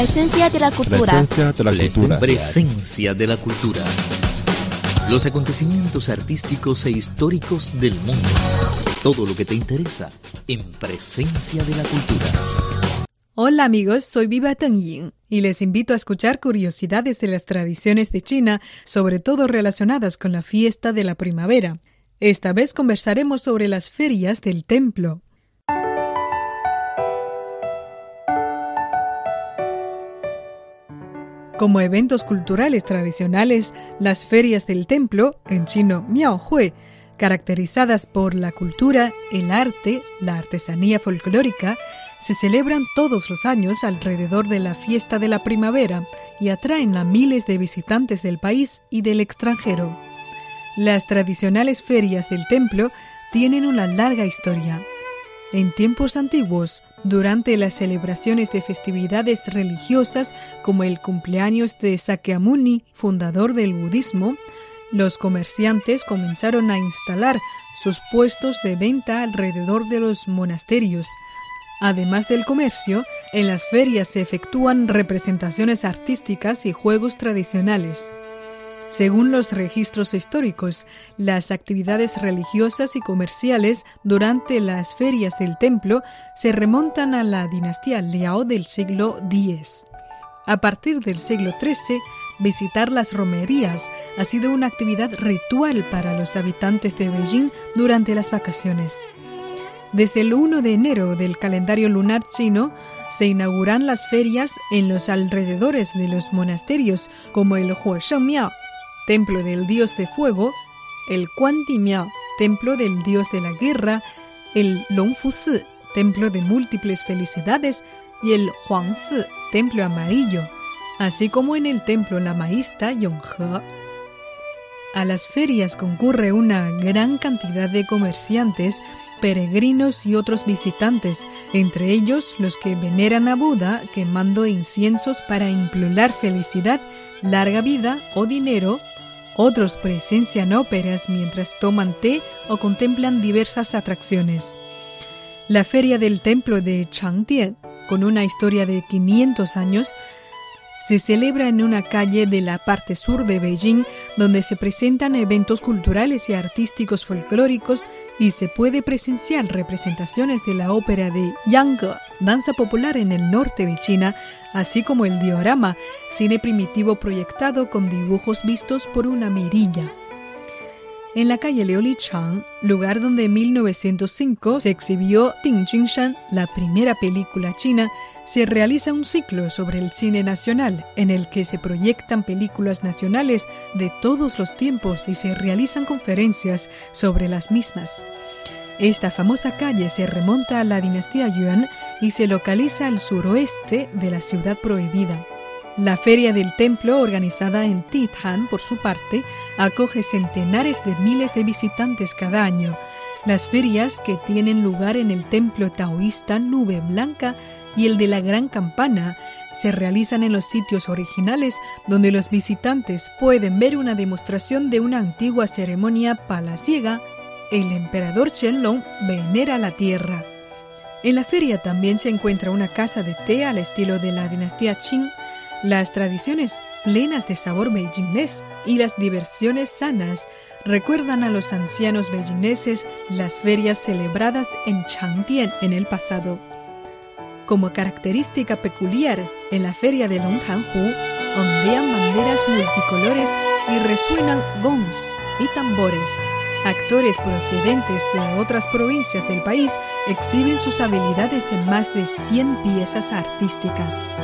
Presencia de la cultura. Presencia de la cultura. Presencia de la cultura. Los acontecimientos artísticos e históricos del mundo. Todo lo que te interesa en Presencia de la cultura. Hola amigos, soy Viva Teng Ying y les invito a escuchar curiosidades de las tradiciones de China, sobre todo relacionadas con la fiesta de la primavera. Esta vez conversaremos sobre las ferias del templo. Como eventos culturales tradicionales, las ferias del templo, en chino Miaohui, caracterizadas por la cultura, el arte, la artesanía folclórica, se celebran todos los años alrededor de la fiesta de la primavera y atraen a miles de visitantes del país y del extranjero. Las tradicionales ferias del templo tienen una larga historia. En tiempos antiguos, durante las celebraciones de festividades religiosas como el cumpleaños de Sakyamuni, fundador del budismo, los comerciantes comenzaron a instalar sus puestos de venta alrededor de los monasterios. Además del comercio, en las ferias se efectúan representaciones artísticas y juegos tradicionales. Según los registros históricos, las actividades religiosas y comerciales durante las ferias del templo se remontan a la dinastía Liao del siglo X. A partir del siglo XIII, visitar las romerías ha sido una actividad ritual para los habitantes de Beijing durante las vacaciones. Desde el 1 de enero del calendario lunar chino, se inauguran las ferias en los alrededores de los monasterios como el Huosheng Miao, templo del dios de fuego, el Miao, templo del dios de la guerra, el Longfu Si, templo de múltiples felicidades, y el Huangsi, templo amarillo, así como en el templo lamaísta Yonghe. A las ferias concurre una gran cantidad de comerciantes, peregrinos y otros visitantes, entre ellos los que veneran a Buda quemando inciensos para implorar felicidad, larga vida o dinero otros presencian óperas mientras toman té o contemplan diversas atracciones. La feria del templo de Changtian, con una historia de 500 años, se celebra en una calle de la parte sur de Beijing donde se presentan eventos culturales y artísticos folclóricos y se puede presenciar representaciones de la ópera de Yangge, danza popular en el norte de China, así como el diorama, cine primitivo proyectado con dibujos vistos por una mirilla. En la calle Liulichang, lugar donde en 1905 se exhibió Ding Junshan, la primera película china, se realiza un ciclo sobre el cine nacional en el que se proyectan películas nacionales de todos los tiempos y se realizan conferencias sobre las mismas. Esta famosa calle se remonta a la dinastía Yuan y se localiza al suroeste de la ciudad prohibida. La Feria del Templo, organizada en Titan por su parte, acoge centenares de miles de visitantes cada año. Las ferias que tienen lugar en el templo taoísta Nube Blanca y el de la Gran Campana se realizan en los sitios originales donde los visitantes pueden ver una demostración de una antigua ceremonia palaciega. El emperador Qianlong venera la tierra. En la feria también se encuentra una casa de té al estilo de la dinastía Qing, las tradiciones plenas de sabor beijinés y las diversiones sanas recuerdan a los ancianos beijinneses las ferias celebradas en Changtian en el pasado. Como característica peculiar, en la feria de Longtanhu ondean banderas multicolores y resuenan gongs y tambores. Actores procedentes de otras provincias del país exhiben sus habilidades en más de 100 piezas artísticas.